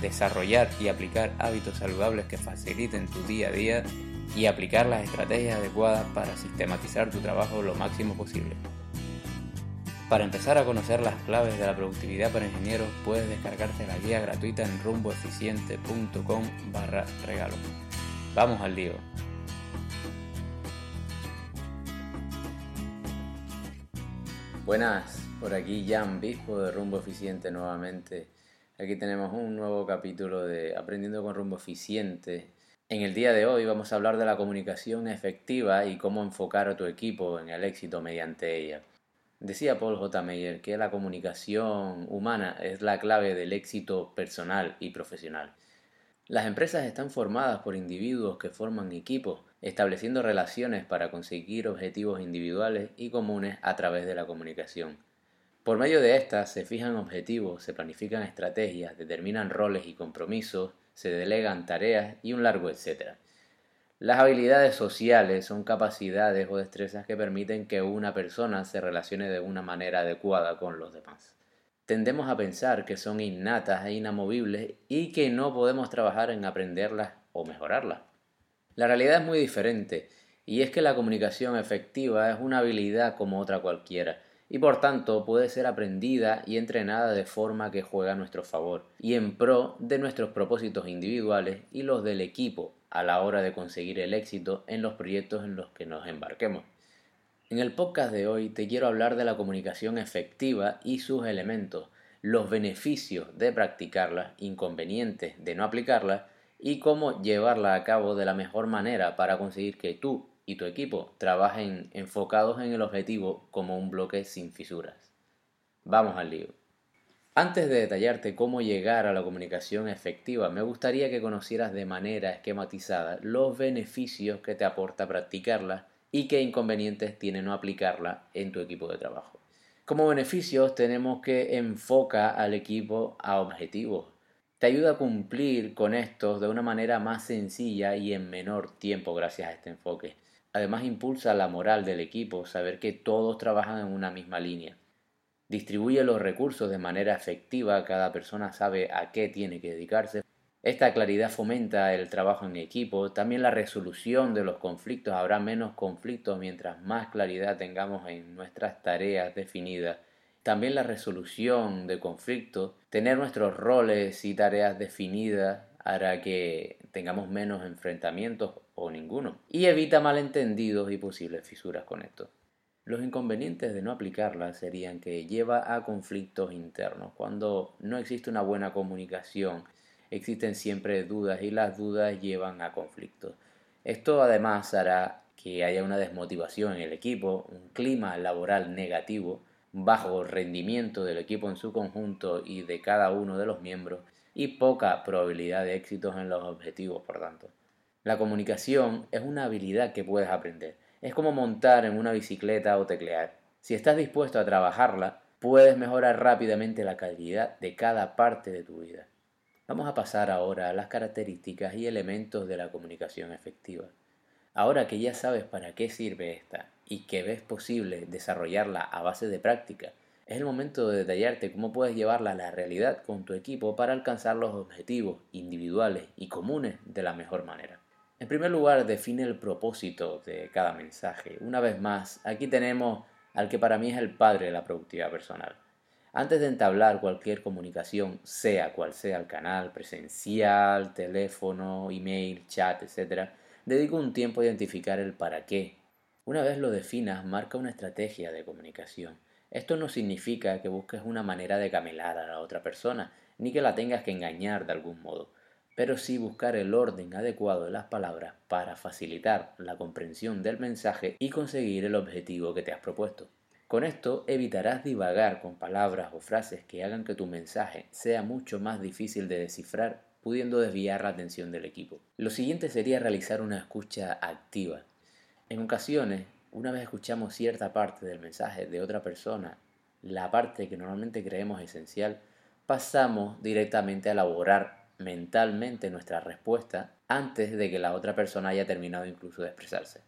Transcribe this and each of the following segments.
desarrollar y aplicar hábitos saludables que faciliten tu día a día y aplicar las estrategias adecuadas para sistematizar tu trabajo lo máximo posible. Para empezar a conocer las claves de la productividad para ingenieros, puedes descargarte la guía gratuita en rumboeficiente.com barra regalo. Vamos al lío. Buenas, por aquí Jan Bispo de Rumbo Eficiente nuevamente Aquí tenemos un nuevo capítulo de Aprendiendo con rumbo eficiente. En el día de hoy vamos a hablar de la comunicación efectiva y cómo enfocar a tu equipo en el éxito mediante ella. Decía Paul J. Meyer que la comunicación humana es la clave del éxito personal y profesional. Las empresas están formadas por individuos que forman equipos, estableciendo relaciones para conseguir objetivos individuales y comunes a través de la comunicación. Por medio de estas se fijan objetivos, se planifican estrategias, determinan roles y compromisos, se delegan tareas y un largo etcétera. Las habilidades sociales son capacidades o destrezas que permiten que una persona se relacione de una manera adecuada con los demás. Tendemos a pensar que son innatas e inamovibles y que no podemos trabajar en aprenderlas o mejorarlas. La realidad es muy diferente y es que la comunicación efectiva es una habilidad como otra cualquiera y por tanto puede ser aprendida y entrenada de forma que juega a nuestro favor y en pro de nuestros propósitos individuales y los del equipo a la hora de conseguir el éxito en los proyectos en los que nos embarquemos. En el podcast de hoy te quiero hablar de la comunicación efectiva y sus elementos, los beneficios de practicarla, inconvenientes de no aplicarla y cómo llevarla a cabo de la mejor manera para conseguir que tú y tu equipo trabajen enfocados en el objetivo como un bloque sin fisuras. Vamos al lío. Antes de detallarte cómo llegar a la comunicación efectiva, me gustaría que conocieras de manera esquematizada los beneficios que te aporta practicarla y qué inconvenientes tiene no aplicarla en tu equipo de trabajo. Como beneficios tenemos que enfoca al equipo a objetivos. Te ayuda a cumplir con estos de una manera más sencilla y en menor tiempo gracias a este enfoque. Además impulsa la moral del equipo, saber que todos trabajan en una misma línea. Distribuye los recursos de manera efectiva, cada persona sabe a qué tiene que dedicarse. Esta claridad fomenta el trabajo en equipo, también la resolución de los conflictos. Habrá menos conflictos mientras más claridad tengamos en nuestras tareas definidas. También la resolución de conflictos, tener nuestros roles y tareas definidas hará que tengamos menos enfrentamientos o ninguno, y evita malentendidos y posibles fisuras con esto. Los inconvenientes de no aplicarla serían que lleva a conflictos internos. Cuando no existe una buena comunicación, existen siempre dudas y las dudas llevan a conflictos. Esto además hará que haya una desmotivación en el equipo, un clima laboral negativo, bajo rendimiento del equipo en su conjunto y de cada uno de los miembros, y poca probabilidad de éxitos en los objetivos, por tanto. La comunicación es una habilidad que puedes aprender. Es como montar en una bicicleta o teclear. Si estás dispuesto a trabajarla, puedes mejorar rápidamente la calidad de cada parte de tu vida. Vamos a pasar ahora a las características y elementos de la comunicación efectiva. Ahora que ya sabes para qué sirve esta y que ves posible desarrollarla a base de práctica, es el momento de detallarte cómo puedes llevarla a la realidad con tu equipo para alcanzar los objetivos individuales y comunes de la mejor manera. En primer lugar, define el propósito de cada mensaje. Una vez más, aquí tenemos al que para mí es el padre de la productividad personal. Antes de entablar cualquier comunicación, sea cual sea el canal, presencial, teléfono, email, chat, etc., dedico un tiempo a identificar el para qué. Una vez lo definas, marca una estrategia de comunicación. Esto no significa que busques una manera de camelar a la otra persona, ni que la tengas que engañar de algún modo, pero sí buscar el orden adecuado de las palabras para facilitar la comprensión del mensaje y conseguir el objetivo que te has propuesto. Con esto evitarás divagar con palabras o frases que hagan que tu mensaje sea mucho más difícil de descifrar pudiendo desviar la atención del equipo. Lo siguiente sería realizar una escucha activa. En ocasiones, una vez escuchamos cierta parte del mensaje de otra persona, la parte que normalmente creemos esencial, pasamos directamente a elaborar mentalmente nuestra respuesta antes de que la otra persona haya terminado incluso de expresarse.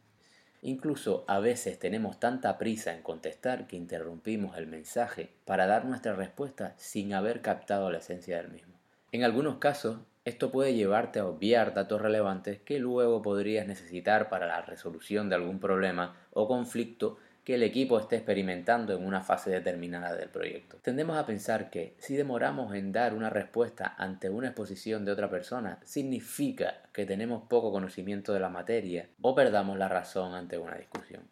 Incluso a veces tenemos tanta prisa en contestar que interrumpimos el mensaje para dar nuestra respuesta sin haber captado la esencia del mismo. En algunos casos, esto puede llevarte a obviar datos relevantes que luego podrías necesitar para la resolución de algún problema o conflicto que el equipo esté experimentando en una fase determinada del proyecto. Tendemos a pensar que si demoramos en dar una respuesta ante una exposición de otra persona, significa que tenemos poco conocimiento de la materia o perdamos la razón ante una discusión.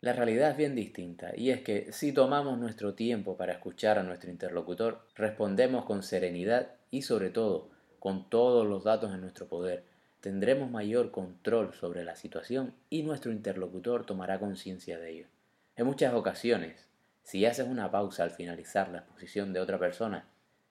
La realidad es bien distinta y es que si tomamos nuestro tiempo para escuchar a nuestro interlocutor, respondemos con serenidad y sobre todo con todos los datos en nuestro poder, tendremos mayor control sobre la situación y nuestro interlocutor tomará conciencia de ello. En muchas ocasiones, si haces una pausa al finalizar la exposición de otra persona,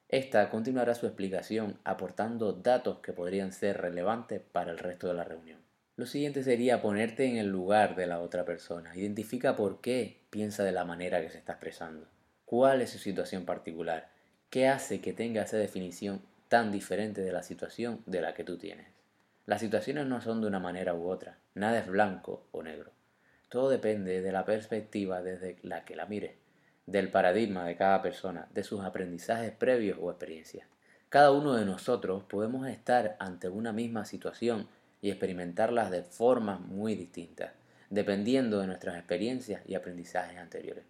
ésta continuará su explicación aportando datos que podrían ser relevantes para el resto de la reunión. Lo siguiente sería ponerte en el lugar de la otra persona. Identifica por qué piensa de la manera que se está expresando. ¿Cuál es su situación particular? ¿Qué hace que tenga esa definición tan diferente de la situación de la que tú tienes? Las situaciones no son de una manera u otra. Nada es blanco o negro. Todo depende de la perspectiva desde la que la mire, del paradigma de cada persona, de sus aprendizajes previos o experiencias. Cada uno de nosotros podemos estar ante una misma situación y experimentarlas de formas muy distintas, dependiendo de nuestras experiencias y aprendizajes anteriores.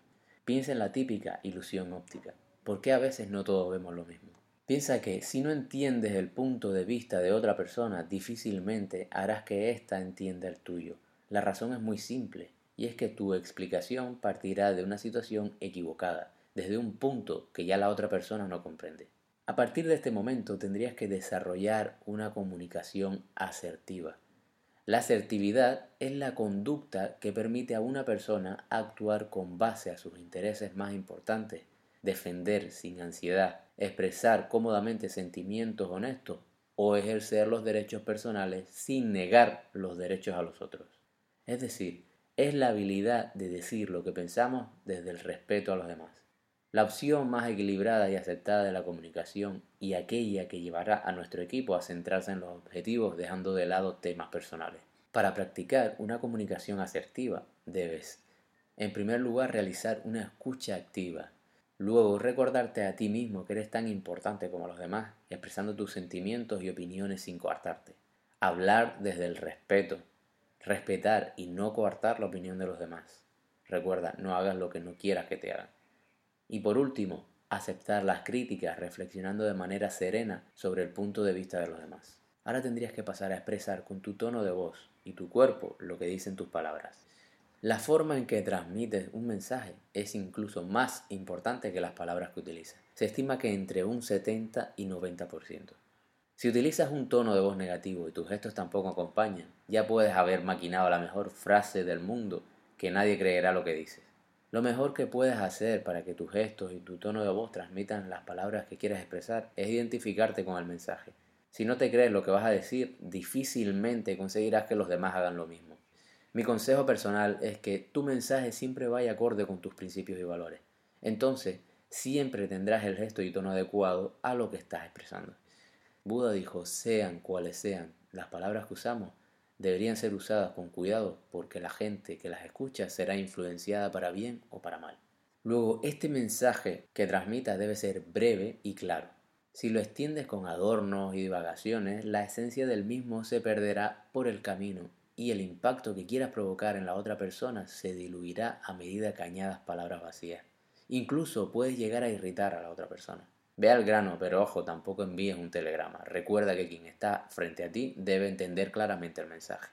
Piensa en la típica ilusión óptica. ¿Por qué a veces no todos vemos lo mismo? Piensa que si no entiendes el punto de vista de otra persona, difícilmente harás que ésta entienda el tuyo la razón es muy simple, y es que tu explicación partirá de una situación equivocada, desde un punto que ya la otra persona no comprende. A partir de este momento tendrías que desarrollar una comunicación asertiva. La asertividad es la conducta que permite a una persona actuar con base a sus intereses más importantes, defender sin ansiedad, expresar cómodamente sentimientos honestos o ejercer los derechos personales sin negar los derechos a los otros. Es decir, es la habilidad de decir lo que pensamos desde el respeto a los demás. La opción más equilibrada y aceptada de la comunicación y aquella que llevará a nuestro equipo a centrarse en los objetivos dejando de lado temas personales. Para practicar una comunicación asertiva debes, en primer lugar, realizar una escucha activa. Luego, recordarte a ti mismo que eres tan importante como los demás, expresando tus sentimientos y opiniones sin coartarte. Hablar desde el respeto, respetar y no coartar la opinión de los demás. Recuerda, no hagas lo que no quieras que te hagan. Y por último, aceptar las críticas reflexionando de manera serena sobre el punto de vista de los demás. Ahora tendrías que pasar a expresar con tu tono de voz y tu cuerpo lo que dicen tus palabras. La forma en que transmites un mensaje es incluso más importante que las palabras que utilizas. Se estima que entre un 70 y 90%. Si utilizas un tono de voz negativo y tus gestos tampoco acompañan, ya puedes haber maquinado la mejor frase del mundo que nadie creerá lo que dices. Lo mejor que puedes hacer para que tus gestos y tu tono de voz transmitan las palabras que quieres expresar es identificarte con el mensaje. Si no te crees lo que vas a decir, difícilmente conseguirás que los demás hagan lo mismo. Mi consejo personal es que tu mensaje siempre vaya acorde con tus principios y valores. Entonces, siempre tendrás el gesto y tono adecuado a lo que estás expresando. Buda dijo, sean cuales sean las palabras que usamos, deberían ser usadas con cuidado porque la gente que las escucha será influenciada para bien o para mal. Luego, este mensaje que transmita debe ser breve y claro. Si lo extiendes con adornos y divagaciones, la esencia del mismo se perderá por el camino y el impacto que quieras provocar en la otra persona se diluirá a medida que añadas palabras vacías. Incluso puedes llegar a irritar a la otra persona. Ve al grano, pero ojo, tampoco envíes un telegrama. Recuerda que quien está frente a ti debe entender claramente el mensaje.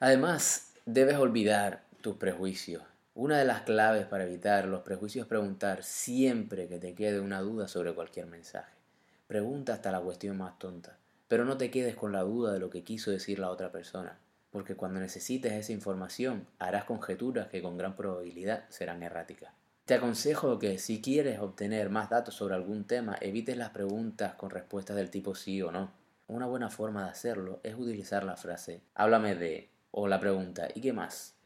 Además, debes olvidar tus prejuicios. Una de las claves para evitar los prejuicios es preguntar siempre que te quede una duda sobre cualquier mensaje. Pregunta hasta la cuestión más tonta, pero no te quedes con la duda de lo que quiso decir la otra persona, porque cuando necesites esa información harás conjeturas que con gran probabilidad serán erráticas. Te aconsejo que si quieres obtener más datos sobre algún tema, evites las preguntas con respuestas del tipo sí o no. una buena forma de hacerlo es utilizar la frase háblame de o la pregunta ¿y qué más?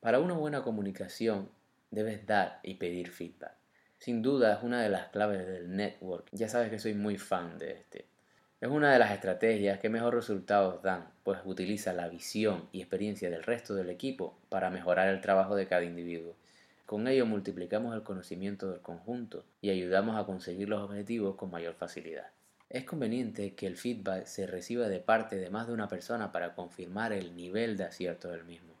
Para una buena comunicación debes dar y pedir feedback. Sin duda es una de las claves del network. Ya sabes que soy muy fan de este. Es una de las estrategias que mejor resultados dan, pues utiliza la visión y experiencia del resto del equipo para mejorar el trabajo de cada individuo. Con ello multiplicamos el conocimiento del conjunto y ayudamos a conseguir los objetivos con mayor facilidad. Es conveniente que el feedback se reciba de parte de más de una persona para confirmar el nivel de acierto del mismo.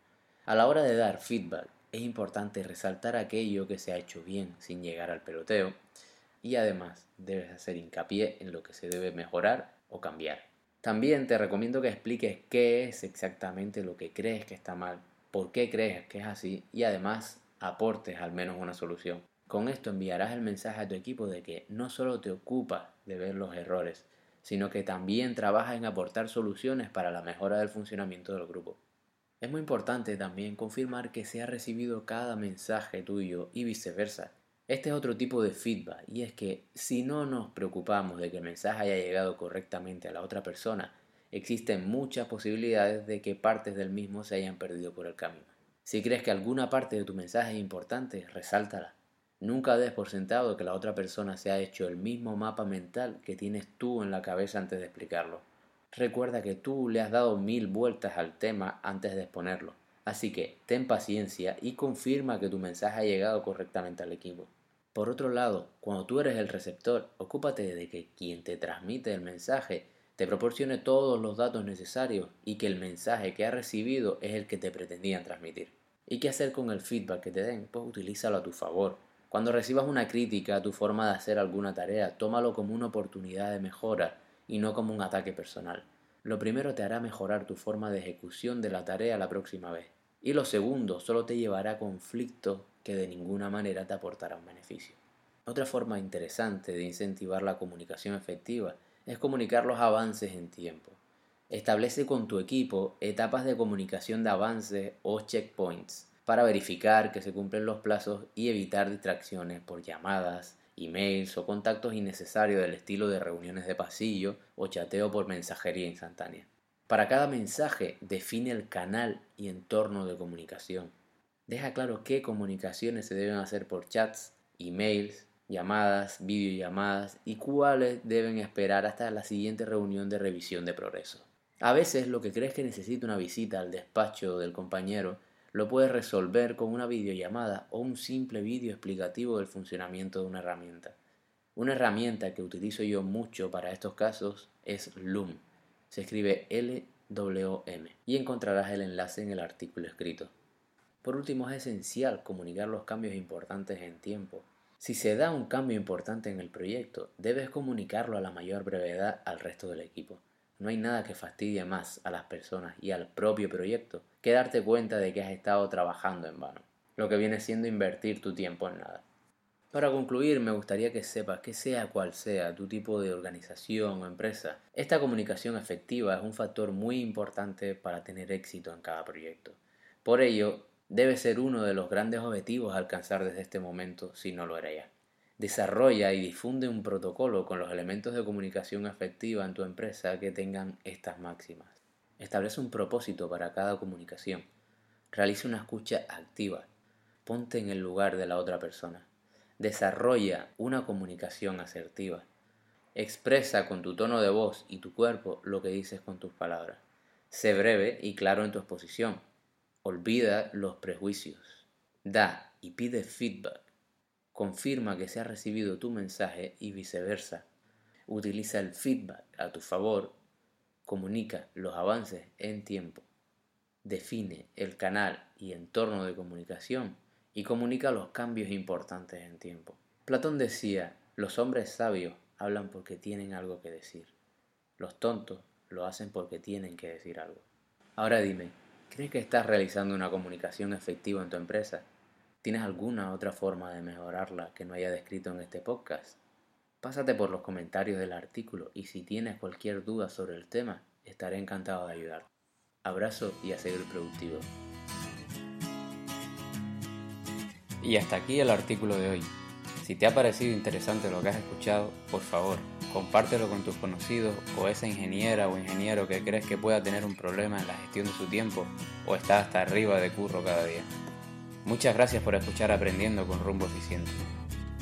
A la hora de dar feedback, es importante resaltar aquello que se ha hecho bien sin llegar al peloteo y además debes hacer hincapié en lo que se debe mejorar o cambiar. También te recomiendo que expliques qué es exactamente lo que crees que está mal, por qué crees que es así y además aportes al menos una solución. Con esto enviarás el mensaje a tu equipo de que no solo te ocupas de ver los errores, sino que también trabajas en aportar soluciones para la mejora del funcionamiento del grupo. Es muy importante también confirmar que se ha recibido cada mensaje tuyo y viceversa, este es otro tipo de feedback y es que si no nos preocupamos de que el mensaje haya llegado correctamente a la otra persona, existen muchas posibilidades de que partes del mismo se hayan perdido por el camino. Si crees que alguna parte de tu mensaje es importante, resáltala. Nunca des por sentado que la otra persona se ha hecho el mismo mapa mental que tienes tú en la cabeza antes de explicarlo. Recuerda que tú le has dado mil vueltas al tema antes de exponerlo. Así que ten paciencia y confirma que tu mensaje ha llegado correctamente al equipo. Por otro lado, cuando tú eres el receptor, ocúpate de que quien te transmite el mensaje te proporcione todos los datos necesarios y que el mensaje que ha recibido es el que te pretendían transmitir. ¿Y qué hacer con el feedback que te den? Pues utilízalo a tu favor. Cuando recibas una crítica a tu forma de hacer alguna tarea, tómalo como una oportunidad de mejora y no como un ataque personal. Lo primero te hará mejorar tu forma de ejecución de la tarea la próxima vez. Y lo segundo solo te llevará a conflictos que de ninguna manera te aportará un beneficio. Otra forma interesante de incentivar la comunicación efectiva es comunicar los avances en tiempo. Establece con tu equipo etapas de comunicación de avance o checkpoints para verificar que se cumplen los plazos y evitar distracciones por llamadas, emails o contactos innecesarios del estilo de reuniones de pasillo o chateo por mensajería instantánea. Para cada mensaje define el canal y entorno de comunicación. Deja claro qué comunicaciones se deben hacer por chats, emails, llamadas, videollamadas y cuáles deben esperar hasta la siguiente reunión de revisión de progreso. A veces lo que crees que necesita una visita al despacho del compañero lo puedes resolver con una videollamada o un simple vídeo explicativo del funcionamiento de una herramienta. Una herramienta que utilizo yo mucho para estos casos es Loom. Se escribe L-W-M y encontrarás el enlace en el artículo escrito. Por último, es esencial comunicar los cambios importantes en tiempo. Si se da un cambio importante en el proyecto, debes comunicarlo a la mayor brevedad al resto del equipo. No hay nada que fastidie más a las personas y al propio proyecto que darte cuenta de que has estado trabajando en vano, lo que viene siendo invertir tu tiempo en nada. Para concluir, me gustaría que sepas que sea cual sea tu tipo de organización o empresa, esta comunicación efectiva es un factor muy importante para tener éxito en cada proyecto. Por ello, debe ser uno de los grandes objetivos a alcanzar desde este momento si no lo era ya. Desarrolla y difunde un protocolo con los elementos de comunicación efectiva en tu empresa que tengan estas máximas. Establece un propósito para cada comunicación. Realiza una escucha activa. Ponte en el lugar de la otra persona. Desarrolla una comunicación asertiva. Expresa con tu tono de voz y tu cuerpo lo que dices con tus palabras. Sé breve y claro en tu exposición. Olvida los prejuicios. Da y pide feedback confirma que se ha recibido tu mensaje y viceversa. Utiliza el feedback a tu favor, comunica los avances en tiempo, define el canal y entorno de comunicación y comunica los cambios importantes en tiempo. Platón decía, los hombres sabios hablan porque tienen algo que decir. Los tontos lo hacen porque tienen que decir algo. Ahora dime, ¿crees que estás realizando una comunicación efectiva en tu empresa? ¿Tienes alguna otra forma de mejorarla que no haya descrito en este podcast? Pásate por los comentarios del artículo y si tienes cualquier duda sobre el tema, estaré encantado de ayudarte. Abrazo y a seguir productivo. Y hasta aquí el artículo de hoy. Si te ha parecido interesante lo que has escuchado, por favor, compártelo con tus conocidos o esa ingeniera o ingeniero que crees que pueda tener un problema en la gestión de su tiempo o está hasta arriba de curro cada día. Muchas gracias por escuchar Aprendiendo con Rumbo Eficiente.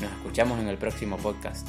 Nos escuchamos en el próximo podcast.